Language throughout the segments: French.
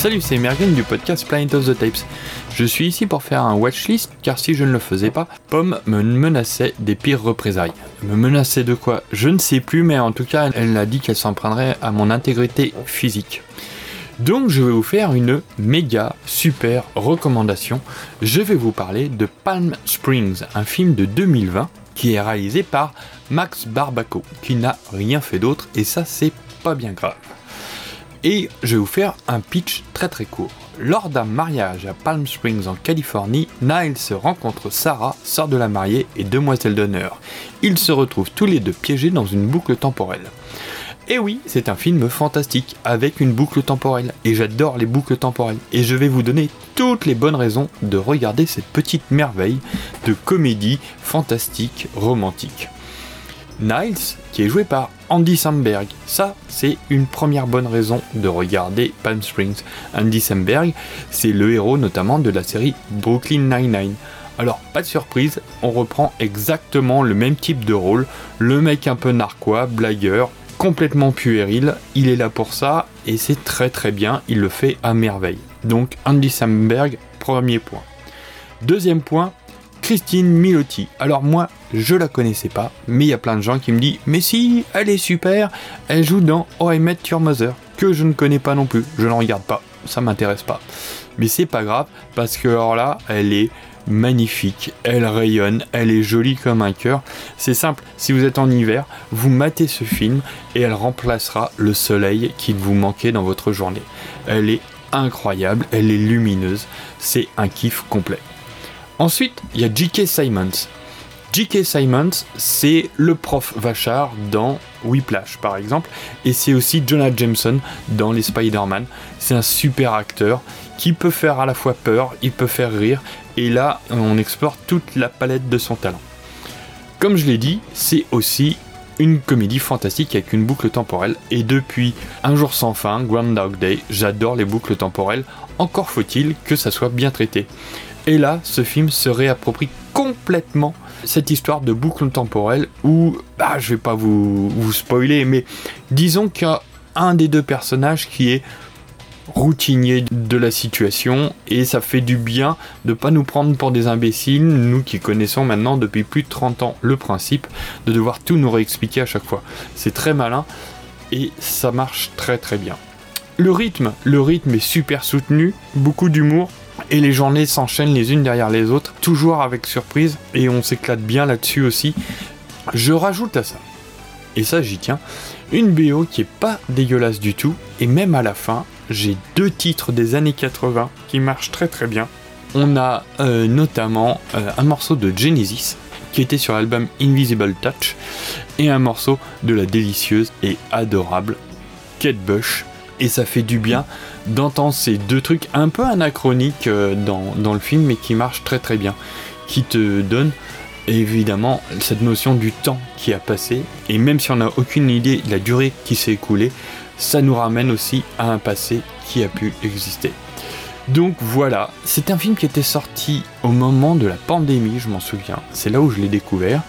Salut, c'est Mergen du podcast Planet of the Tapes. Je suis ici pour faire un watchlist car si je ne le faisais pas, Pomme me menaçait des pires représailles. Me menaçait de quoi Je ne sais plus, mais en tout cas, elle a dit qu'elle s'en prendrait à mon intégrité physique. Donc je vais vous faire une méga super recommandation. Je vais vous parler de Palm Springs, un film de 2020 qui est réalisé par Max Barbaco, qui n'a rien fait d'autre et ça c'est pas bien grave. Et je vais vous faire un pitch très très court. Lors d'un mariage à Palm Springs en Californie, Niles rencontre Sarah, sœur de la mariée et demoiselle d'honneur. Ils se retrouvent tous les deux piégés dans une boucle temporelle. Et oui, c'est un film fantastique avec une boucle temporelle. Et j'adore les boucles temporelles. Et je vais vous donner toutes les bonnes raisons de regarder cette petite merveille de comédie fantastique romantique. Niles, qui est joué par Andy Samberg. Ça, c'est une première bonne raison de regarder Palm Springs. Andy Samberg, c'est le héros notamment de la série Brooklyn Nine-Nine. Alors, pas de surprise, on reprend exactement le même type de rôle. Le mec un peu narquois, blagueur, complètement puéril, il est là pour ça et c'est très très bien, il le fait à merveille. Donc, Andy Samberg, premier point. Deuxième point, Christine Milotti. Alors moi, je la connaissais pas, mais il y a plein de gens qui me disent Mais si, elle est super, elle joue dans Oh I Met Your Mother, que je ne connais pas non plus, je ne regarde pas, ça m'intéresse pas. Mais c'est pas grave, parce que alors là, elle est magnifique, elle rayonne, elle est jolie comme un cœur. C'est simple, si vous êtes en hiver, vous matez ce film et elle remplacera le soleil qu'il vous manquait dans votre journée. Elle est incroyable, elle est lumineuse, c'est un kiff complet. Ensuite, il y a J.K. Simons. J.K. Simons, c'est le prof Vachard dans Whiplash, par exemple, et c'est aussi Jonah Jameson dans les Spider-Man. C'est un super acteur qui peut faire à la fois peur, il peut faire rire, et là, on explore toute la palette de son talent. Comme je l'ai dit, c'est aussi une comédie fantastique avec une boucle temporelle, et depuis Un jour sans fin, Groundhog Day, j'adore les boucles temporelles, encore faut-il que ça soit bien traité. Et là, ce film se réapproprie complètement cette histoire de boucle temporelle où, bah, je vais pas vous, vous spoiler, mais disons qu'il y a un des deux personnages qui est routinier de la situation et ça fait du bien de pas nous prendre pour des imbéciles, nous qui connaissons maintenant depuis plus de 30 ans le principe de devoir tout nous réexpliquer à chaque fois. C'est très malin et ça marche très très bien. Le rythme, le rythme est super soutenu, beaucoup d'humour, et les journées s'enchaînent les unes derrière les autres, toujours avec surprise, et on s'éclate bien là-dessus aussi. Je rajoute à ça, et ça j'y tiens, une BO qui est pas dégueulasse du tout, et même à la fin, j'ai deux titres des années 80 qui marchent très très bien. On a euh, notamment euh, un morceau de Genesis qui était sur l'album Invisible Touch et un morceau de la délicieuse et adorable Kate Bush et ça fait du bien d'entendre ces deux trucs un peu anachroniques euh, dans, le film mais qui marchent très très bien, qui te donnent évidemment cette notion du temps qui a passé et même si on n'a aucune idée de la durée qui s'est écoulée, ça nous ramène aussi à un passé qui a pu exister. Donc voilà, c'est un film qui était sorti au moment de la pandémie, je m'en souviens. C'est là où je l'ai découvert.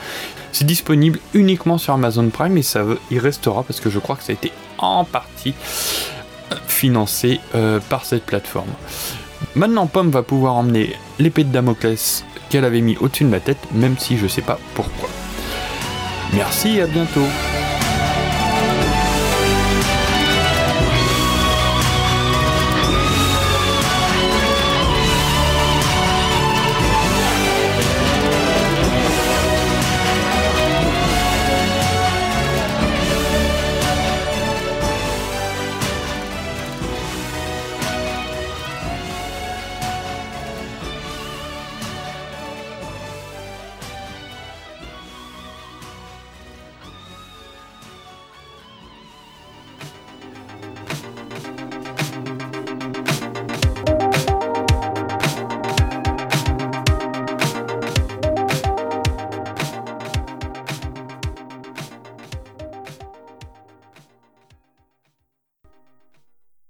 C'est disponible uniquement sur Amazon Prime et ça y restera parce que je crois que ça a été en partie financé euh, par cette plateforme. Maintenant, Pomme va pouvoir emmener l'épée de Damoclès qu'elle avait mis au-dessus de ma tête, même si je sais pas pourquoi. Merci, à bientôt